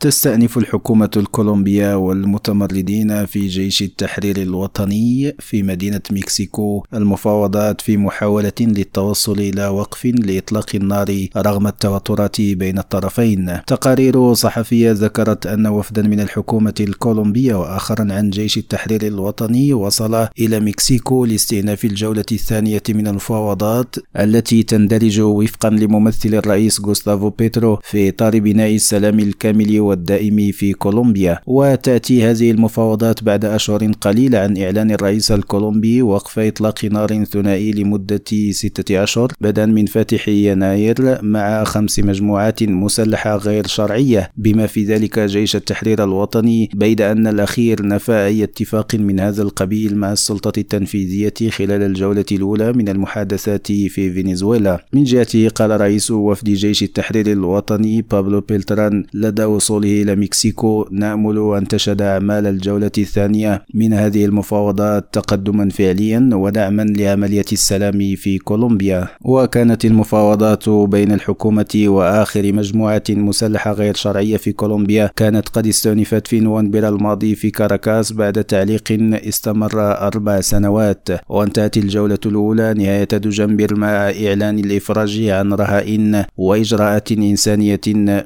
تستأنف الحكومة الكولومبية والمتمردين في جيش التحرير الوطني في مدينة مكسيكو المفاوضات في محاولة للتوصل إلى وقف لإطلاق النار رغم التوترات بين الطرفين. تقارير صحفية ذكرت أن وفدا من الحكومة الكولومبية وآخرا عن جيش التحرير الوطني وصل إلى مكسيكو لاستئناف الجولة الثانية من المفاوضات التي تندرج وفقا لممثل الرئيس غوستافو بيترو في إطار بناء السلام الكامل والدائم في كولومبيا. وتأتي هذه المفاوضات بعد أشهر قليلة عن إعلان الرئيس الكولومبي وقف إطلاق نار ثنائي لمدة ستة أشهر بدءا من فاتح يناير مع خمس مجموعات مسلحة غير شرعية. بما في ذلك جيش التحرير الوطني بيد أن الأخير نفى أي اتفاق من هذا القبيل مع السلطة التنفيذية خلال الجولة الأولى من المحادثات في فنزويلا. من جهته قال رئيس وفد جيش التحرير الوطني بابلو بيلتران لدى وصول وصوله إلى مكسيكو نأمل أن تشهد أعمال الجولة الثانية من هذه المفاوضات تقدما فعليا ودعما لعملية السلام في كولومبيا. وكانت المفاوضات بين الحكومة وآخر مجموعة مسلحة غير شرعية في كولومبيا كانت قد استأنفت في نوفمبر الماضي في كاراكاس بعد تعليق استمر أربع سنوات وانتهت الجولة الأولى نهاية دجنبر مع إعلان الإفراج عن رهائن وإجراءات إنسانية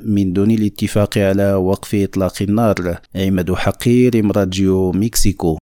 من دون الاتفاق على وقف إطلاق النار. عماد حقير راديو مكسيكو.